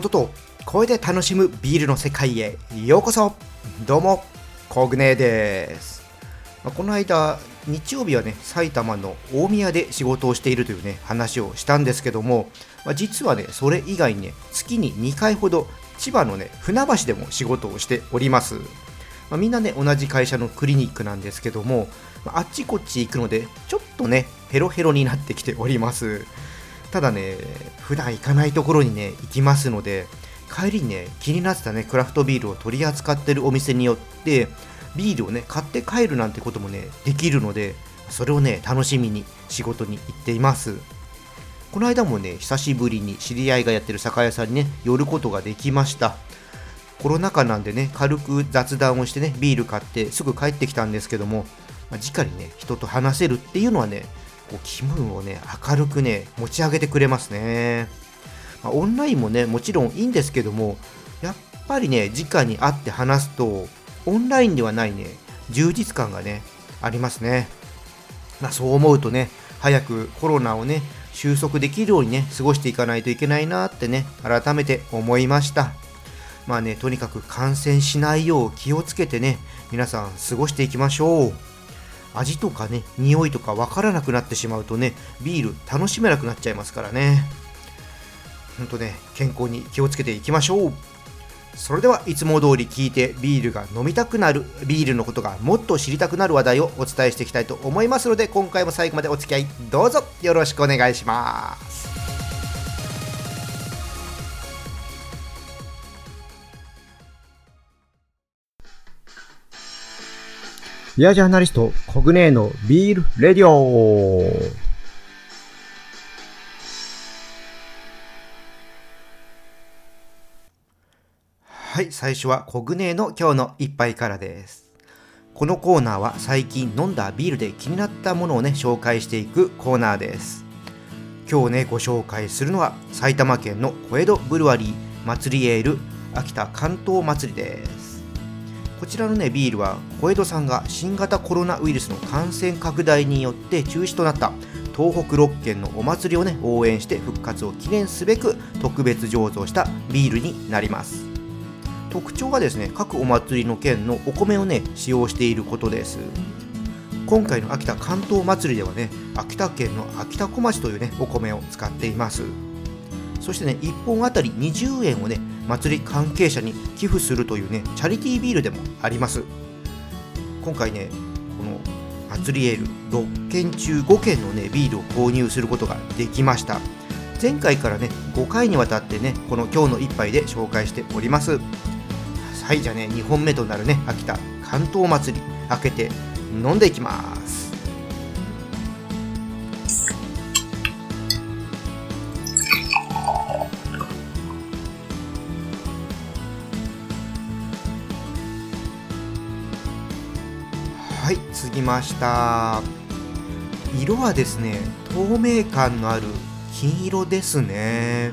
音と声で楽しむビールの世界へようこそ。どうもコグネです。この間日曜日はね埼玉の大宮で仕事をしているというね話をしたんですけども、ま、実はねそれ以外にね月に2回ほど千葉のね船橋でも仕事をしております、ま、みんなね同じ会社のクリニックなんですけども、あっちこっち行くのでちょっとねヘロヘロになってきております。ただね、普段行かないところにね、行きますので、帰りにね、気になってたね、クラフトビールを取り扱ってるお店によって、ビールをね、買って帰るなんてこともね、できるので、それをね、楽しみに仕事に行っています。この間もね、久しぶりに知り合いがやってる酒屋さんにね、寄ることができました。コロナ禍なんでね、軽く雑談をしてね、ビール買ってすぐ帰ってきたんですけども、まあ、直にね、人と話せるっていうのはね、こう気分をね明るくね持ち上げてくれますね、まあ、オンラインもねもちろんいいんですけどもやっぱりね直に会って話すとオンラインではないね充実感がねありますね、まあ、そう思うとね早くコロナをね収束できるようにね過ごしていかないといけないなってね改めて思いました。まあねとにかく感染しないよう気をつけてね皆さん過ごしていきましょう。味とかね匂いとか分からなくなってしまうとねビール楽しめなくなっちゃいますからね。ほんとね健康に気をつけていきましょう。それではいつも通り聞いてビールが飲みたくなるビールのことがもっと知りたくなる話題をお伝えしていきたいと思いますので今回も最後までお付き合いどうぞよろしくお願いします。ビアジャーナリスト、コグネーのビールレディオはい、最初はコグネーの今日の一杯からです。このコーナーは最近飲んだビールで気になったものをね、紹介していくコーナーです。今日ね、ご紹介するのは埼玉県の小江戸ブルワリー祭りエール秋田関東祭りです。こちらのねビールは小江戸さんが新型コロナウイルスの感染拡大によって中止となった東北6県のお祭りをね応援して復活を記念すべく特別醸造したビールになります。特徴はですね各お祭りの県のお米をね使用していることです。今回の秋田関東祭りではね秋田県の秋田小町というねお米を使っています。そしてね1本あたり20円をね祭り関係者に寄付するというねチャリティービールでもあります。今回ねこの祭りエール6件中5件のねビールを購入することができました。前回からね5回にわたってねこの今日の一杯で紹介しております。はいじゃあね2本目となるね秋田関東祭り開けて飲んでいきます。はい次ました。色はですね透明感のある金色ですね。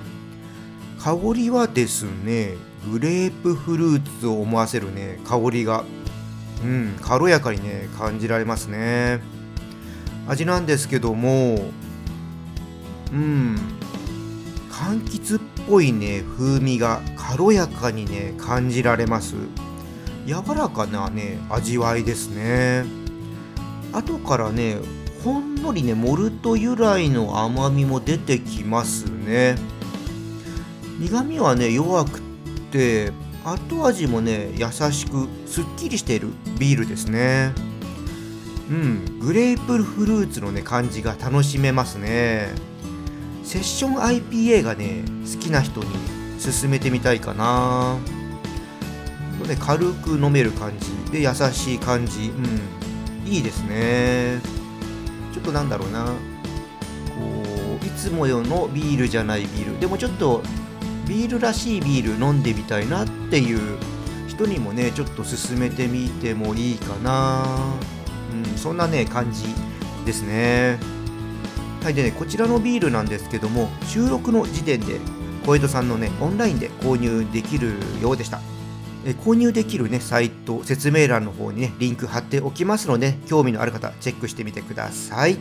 香りはですねグレープフルーツを思わせるね香りが。うん軽やかにね感じられますね。味なんですけどもうん柑橘っぽいね風味が軽やかにね感じられます。柔らかなね味わいですね。後からねほんのりねモルト由来の甘みも出てきますね。苦みはね弱くって後味もね優しくすっきりしているビールですね。うんグレープフルーツのね感じが楽しめますね。セッション IPA がね好きな人に勧めてみたいかな。ね、軽く飲める感じで優しい感じ、うん、いいですね。ちょっとなんだろうな。こういつもよのビールじゃないビール。でもちょっとビールらしいビール飲んでみたいなっていう人にもねちょっと勧めてみてもいいかな、うん、そんなね感じですね。はいでねこちらのビールなんですけども収録の時点で小江戸さんのねオンラインで購入できるようでした。え購入できるね、サイト、説明欄の方にね、リンク貼っておきますので、興味のある方、チェックしてみてください。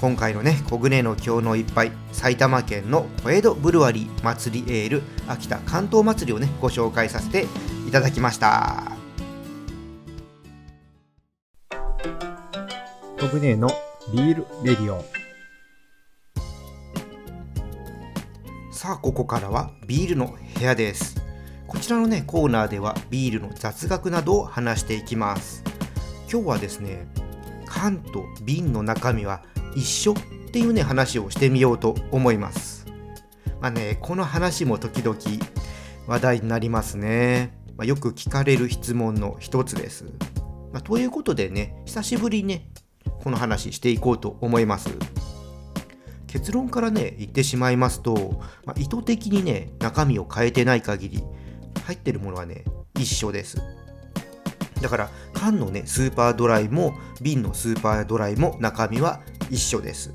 今回のね小舟の今日の一杯埼玉県の小江戸ブルワリー祭りエール秋田関東祭りをねご紹介させていただきました。小舟のビールレディオ。さあここからはビールの部屋ですこちらのねコーナーではビールの雑学などを話していきます。今日はですね缶と瓶の中身は一緒っていうね話をしてみようと思います。まあねこの話も時々話題になりますね、まあ、よく聞かれる質問の一つです、まあ、ということでね久しぶりにねこの話していこうと思います。結論からね言ってしまいますと、まあ、意図的にね中身を変えてない限り入ってるものはね一緒です。だから缶のねスーパードライも瓶のスーパードライも中身は一緒です。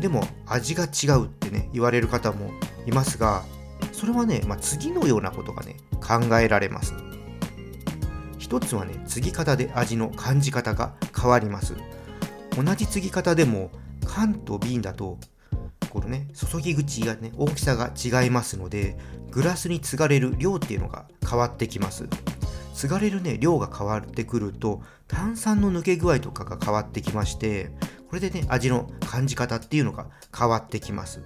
でも味が違うってね言われる方もいますがそれはね、まあ、次のようなことがね考えられます。一つはね継ぎ方で味の感じ方が変わります。同じ継ぎ方でも缶と瓶だとこのね注ぎ口がね大きさが違いますのでグラスに継がれる量っていうのが変わってきます。継がれるね量が変わってくると炭酸の抜け具合とかが変わってきましてこれでね味の感じ方っていうのが変わってきます、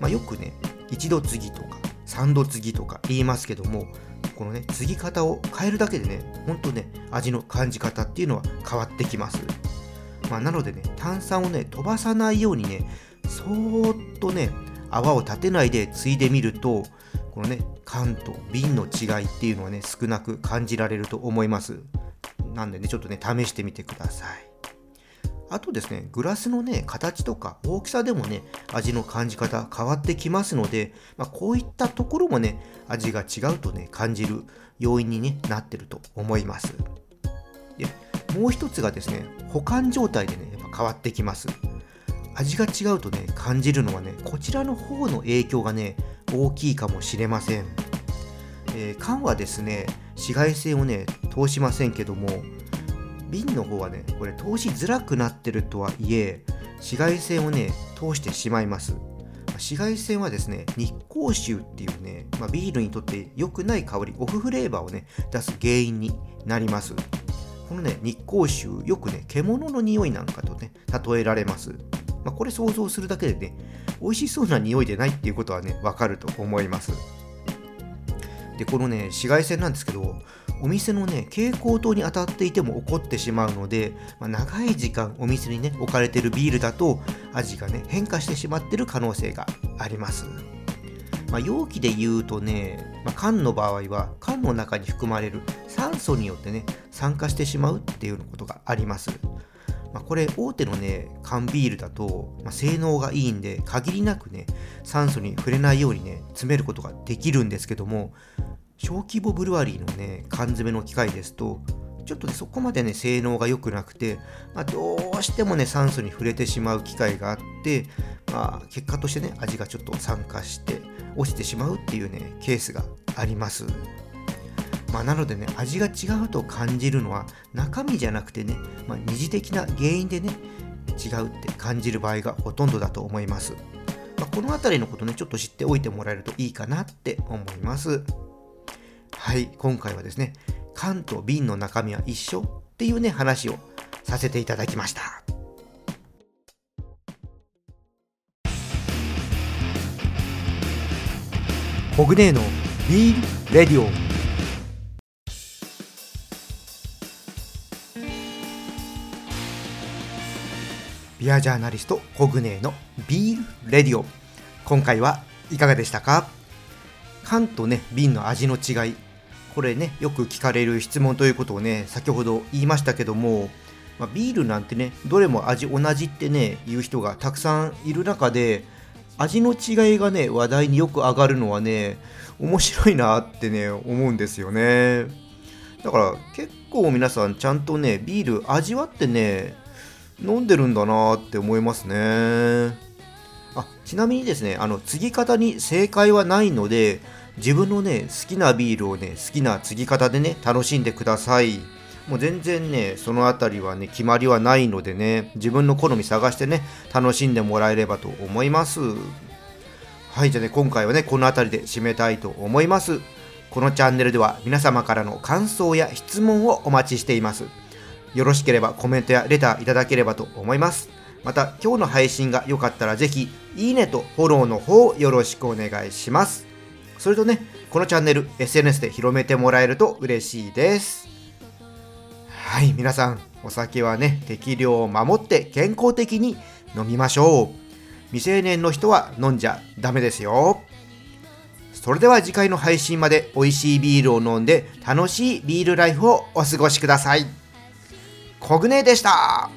まあ、よくね一度継ぎとか三度継ぎとか言いますけどもこのね継ぎ方を変えるだけでねほんとね味の感じ方っていうのは変わってきます。まあ、なのでね炭酸をね飛ばさないようにねそーっとね泡を立てないで継いでみるとこのね缶と瓶の違いっていうのはね少なく感じられると思います。なんでねちょっとね試してみてください。あとですねグラスのね形とか大きさでもね味の感じ方変わってきますので、まあ、こういったところもね味が違うとね感じる要因に、ね、なってると思います。でもう一つがですね保管状態でねやっぱ変わってきます。味が違うとね感じるのはねこちらの方の影響がね大きいかもしれません、えー、缶はですね紫外線をね通しませんけども瓶の方はねこれ通しづらくなってるとはいえ紫外線をね通してしまいます。紫外線はですね日光臭っていうね、まあ、ビールにとって良くない香りオフフレーバーをね出す原因になります。このね、日光臭、よくね、獣の匂いなんかとね、例えられます。まあ、これ想像するだけでね、美味しそうな匂いでないっていうことはね、わかると思います。で、このね、紫外線なんですけど、お店のね、蛍光灯に当たっていても起こってしまうので、まあ、長い時間お店にね、置かれてるビールだと、味がね、変化してしまってる可能性があります。まあ、容器で言うとね、まあ、缶の場合は缶の中に含まれる酸素によってね酸化してしまうっていうことがあります、まあ、これ大手のね缶ビールだと、まあ、性能がいいんで限りなくね酸素に触れないようにね詰めることができるんですけども小規模ブルワリーのね缶詰の機械ですとちょっとねそこまでね性能が良くなくて、まあ、どうしてもね酸素に触れてしまう機会があって、まあ、結果としてね味がちょっと酸化して落ちてしまうっていうねケースがあります。まあ、なのでね味が違うと感じるのは中身じゃなくてね、まあ、二次的な原因でね違うって感じる場合がほとんどだと思います。まあ、この辺りのことねちょっと知っておいてもらえるといいかなって思います。はい今回はですね缶と瓶の中身は一緒っていうね話をさせていただきました。コグネーのビールレディオビアジャーナリストコグネのビールレディオ。今回はいかがでしたか？缶とね瓶の味の違い。これねよく聞かれる質問ということをね先ほど言いましたけども、まあ、ビールなんてねどれも味同じってね言う人がたくさんいる中で味の違いがね話題によく上がるのはね面白いなってね思うんですよね。だから結構皆さんちゃんとねビール味わってね飲んでるんだなって思いますね。あちなみにですねあの継ぎ方に正解はないので自分のね好きなビールをね好きな継ぎ方でね楽しんでください。もう全然ねそのあたりはね決まりはないのでね自分の好み探してね楽しんでもらえればと思います。はいじゃあね今回はねこの辺りで締めたいと思います。このチャンネルでは皆様からの感想や質問をお待ちしています。よろしければコメントやレターいただければと思います。また今日の配信が良かったらぜひいいねとフォローの方よろしくお願いします。それとねこのチャンネル SNS で広めてもらえると嬉しいです。はい皆さんお酒はね適量を守って健康的に飲みましょう。未成年の人は飲んじゃダメですよ。それでは次回の配信まで美味しいビールを飲んで楽しいビールライフをお過ごしください。コグネでした。